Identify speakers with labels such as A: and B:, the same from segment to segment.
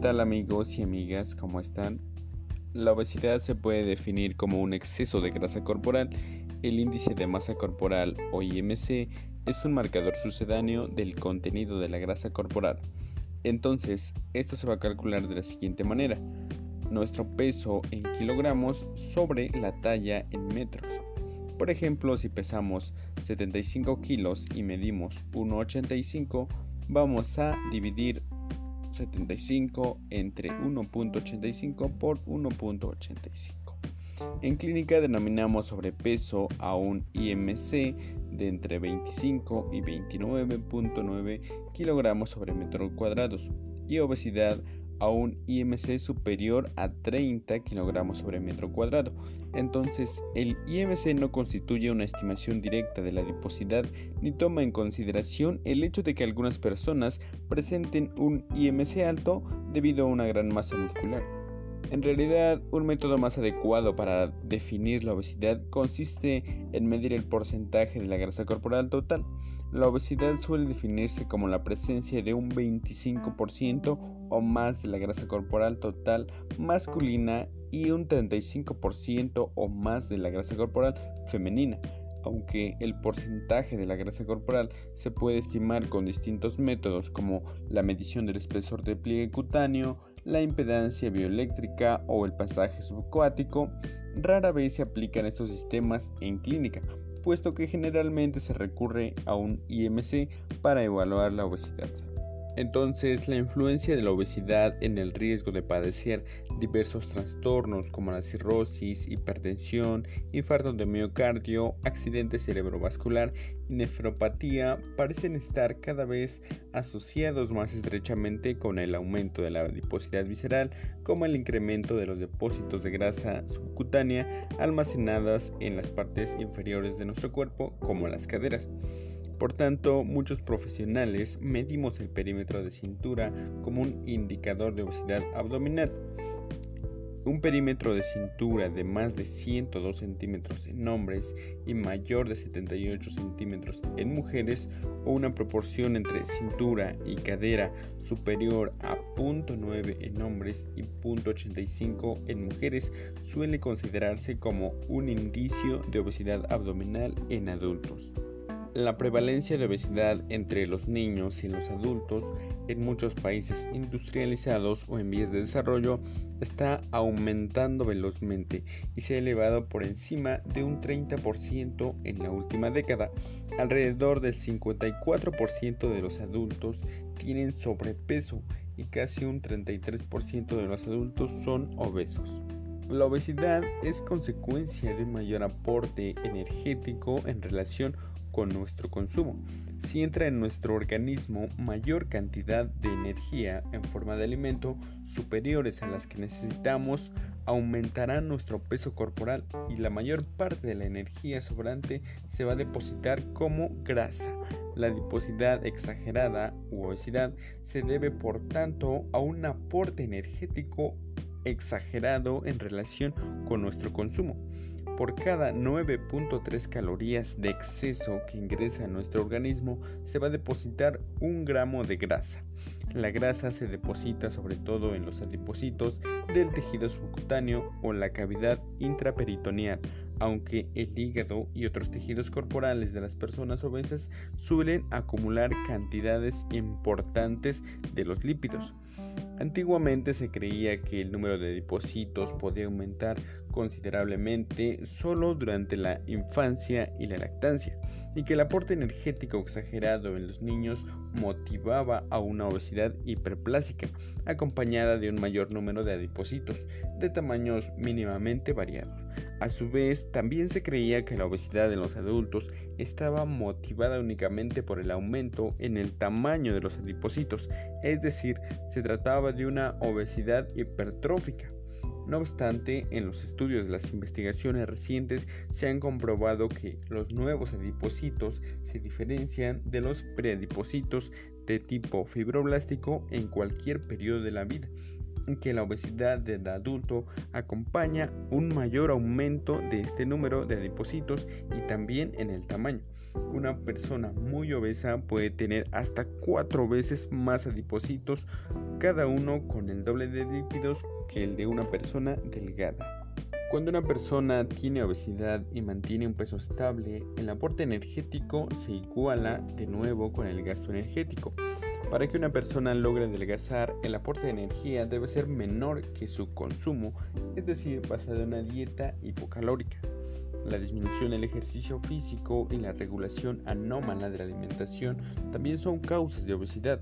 A: tal amigos y amigas? ¿Cómo están? La obesidad se puede definir como un exceso de grasa corporal. El índice de masa corporal o IMC es un marcador sucedáneo del contenido de la grasa corporal. Entonces, esto se va a calcular de la siguiente manera. Nuestro peso en kilogramos sobre la talla en metros. Por ejemplo, si pesamos 75 kilos y medimos 1,85, vamos a dividir 75 entre 1.85 por 1.85. En clínica denominamos sobrepeso a un IMC de entre 25 y 29.9 kilogramos sobre metro cuadrados y obesidad a un IMC superior a 30 kilogramos sobre metro cuadrado. Entonces, el IMC no constituye una estimación directa de la adiposidad ni toma en consideración el hecho de que algunas personas presenten un IMC alto debido a una gran masa muscular. En realidad, un método más adecuado para definir la obesidad consiste en medir el porcentaje de la grasa corporal total. La obesidad suele definirse como la presencia de un 25% o más de la grasa corporal total masculina y un 35% o más de la grasa corporal femenina, aunque el porcentaje de la grasa corporal se puede estimar con distintos métodos como la medición del espesor de pliegue cutáneo, la impedancia bioeléctrica o el pasaje subacuático, rara vez se aplican estos sistemas en clínica, puesto que generalmente se recurre a un IMC para evaluar la obesidad. Entonces, la influencia de la obesidad en el riesgo de padecer diversos trastornos como la cirrosis, hipertensión, infarto de miocardio, accidente cerebrovascular y nefropatía parecen estar cada vez asociados más estrechamente con el aumento de la adiposidad visceral, como el incremento de los depósitos de grasa subcutánea almacenadas en las partes inferiores de nuestro cuerpo, como las caderas. Por tanto, muchos profesionales medimos el perímetro de cintura como un indicador de obesidad abdominal. Un perímetro de cintura de más de 102 centímetros en hombres y mayor de 78 centímetros en mujeres o una proporción entre cintura y cadera superior a 0.9 en hombres y 0.85 en mujeres suele considerarse como un indicio de obesidad abdominal en adultos. La prevalencia de obesidad entre los niños y los adultos en muchos países industrializados o en vías de desarrollo está aumentando velozmente y se ha elevado por encima de un 30% en la última década. Alrededor del 54% de los adultos tienen sobrepeso y casi un 33% de los adultos son obesos. La obesidad es consecuencia de un mayor aporte energético en relación con nuestro consumo. Si entra en nuestro organismo mayor cantidad de energía en forma de alimento superiores a las que necesitamos, aumentará nuestro peso corporal y la mayor parte de la energía sobrante se va a depositar como grasa. La adiposidad exagerada u obesidad se debe por tanto a un aporte energético exagerado en relación con nuestro consumo. Por cada 9.3 calorías de exceso que ingresa a nuestro organismo se va a depositar un gramo de grasa. La grasa se deposita sobre todo en los adipocitos del tejido subcutáneo o la cavidad intraperitoneal, aunque el hígado y otros tejidos corporales de las personas obesas suelen acumular cantidades importantes de los lípidos. Antiguamente se creía que el número de depósitos podía aumentar considerablemente solo durante la infancia y la lactancia, y que el aporte energético exagerado en los niños motivaba a una obesidad hiperplásica, acompañada de un mayor número de adipocitos de tamaños mínimamente variados. A su vez, también se creía que la obesidad en los adultos estaba motivada únicamente por el aumento en el tamaño de los adipocitos, es decir, se trataba de una obesidad hipertrófica. No obstante, en los estudios de las investigaciones recientes se han comprobado que los nuevos adipocitos se diferencian de los preadipocitos de tipo fibroblástico en cualquier periodo de la vida que la obesidad del adulto acompaña un mayor aumento de este número de adipocitos y también en el tamaño. Una persona muy obesa puede tener hasta cuatro veces más adipocitos, cada uno con el doble de lípidos que el de una persona delgada. Cuando una persona tiene obesidad y mantiene un peso estable, el aporte energético se iguala de nuevo con el gasto energético. Para que una persona logre adelgazar, el aporte de energía debe ser menor que su consumo, es decir, basado en una dieta hipocalórica. La disminución del ejercicio físico y la regulación anómala de la alimentación también son causas de obesidad.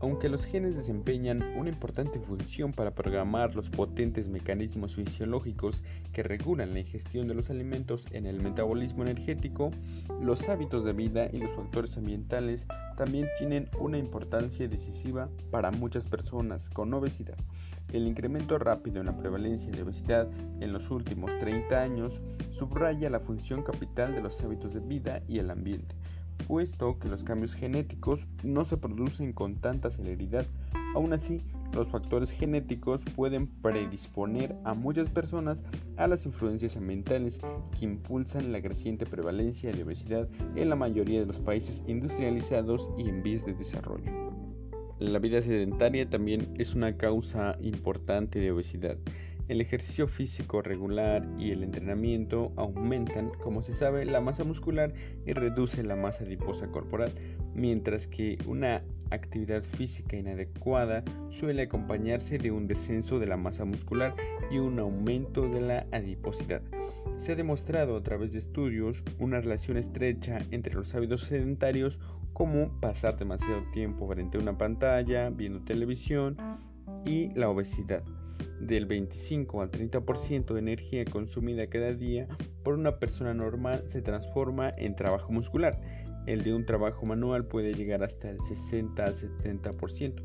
A: Aunque los genes desempeñan una importante función para programar los potentes mecanismos fisiológicos que regulan la ingestión de los alimentos en el metabolismo energético, los hábitos de vida y los factores ambientales también tienen una importancia decisiva para muchas personas con obesidad. El incremento rápido en la prevalencia de obesidad en los últimos 30 años subraya la función capital de los hábitos de vida y el ambiente puesto que los cambios genéticos no se producen con tanta celeridad. Aún así, los factores genéticos pueden predisponer a muchas personas a las influencias ambientales que impulsan la creciente prevalencia de obesidad en la mayoría de los países industrializados y en vías de desarrollo. La vida sedentaria también es una causa importante de obesidad. El ejercicio físico regular y el entrenamiento aumentan, como se sabe, la masa muscular y reducen la masa adiposa corporal, mientras que una actividad física inadecuada suele acompañarse de un descenso de la masa muscular y un aumento de la adiposidad. Se ha demostrado a través de estudios una relación estrecha entre los hábitos sedentarios como pasar demasiado tiempo frente a una pantalla, viendo televisión y la obesidad del 25 al 30% de energía consumida cada día por una persona normal se transforma en trabajo muscular. El de un trabajo manual puede llegar hasta el 60 al 70%.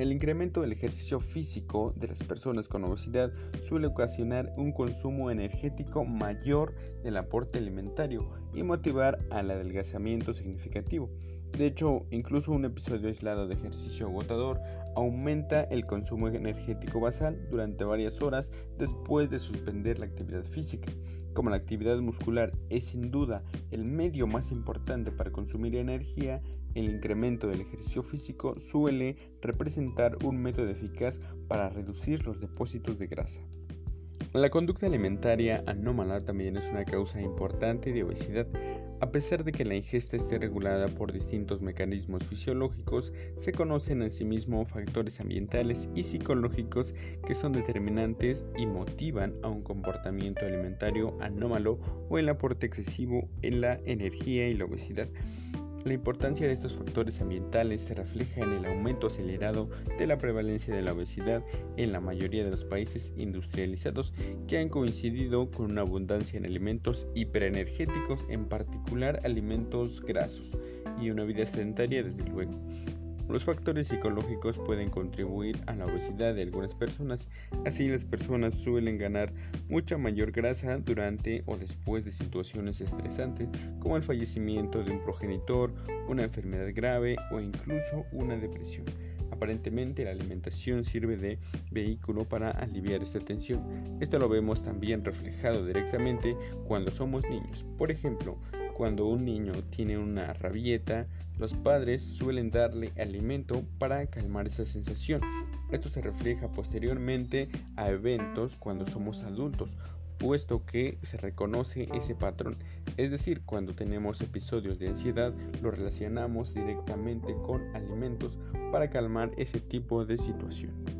A: El incremento del ejercicio físico de las personas con obesidad suele ocasionar un consumo energético mayor del aporte alimentario y motivar al adelgazamiento significativo. De hecho, incluso un episodio aislado de ejercicio agotador aumenta el consumo energético basal durante varias horas después de suspender la actividad física. Como la actividad muscular es sin duda el medio más importante para consumir energía, el incremento del ejercicio físico suele representar un método eficaz para reducir los depósitos de grasa. La conducta alimentaria anómala también es una causa importante de obesidad. A pesar de que la ingesta esté regulada por distintos mecanismos fisiológicos, se conocen asimismo factores ambientales y psicológicos que son determinantes y motivan a un comportamiento alimentario anómalo o el aporte excesivo en la energía y la obesidad. La importancia de estos factores ambientales se refleja en el aumento acelerado de la prevalencia de la obesidad en la mayoría de los países industrializados que han coincidido con una abundancia en alimentos hiperenergéticos, en particular alimentos grasos, y una vida sedentaria desde luego. Los factores psicológicos pueden contribuir a la obesidad de algunas personas, así las personas suelen ganar mucha mayor grasa durante o después de situaciones estresantes como el fallecimiento de un progenitor, una enfermedad grave o incluso una depresión. Aparentemente la alimentación sirve de vehículo para aliviar esta tensión. Esto lo vemos también reflejado directamente cuando somos niños. Por ejemplo, cuando un niño tiene una rabieta, los padres suelen darle alimento para calmar esa sensación. Esto se refleja posteriormente a eventos cuando somos adultos, puesto que se reconoce ese patrón. Es decir, cuando tenemos episodios de ansiedad, lo relacionamos directamente con alimentos para calmar ese tipo de situación.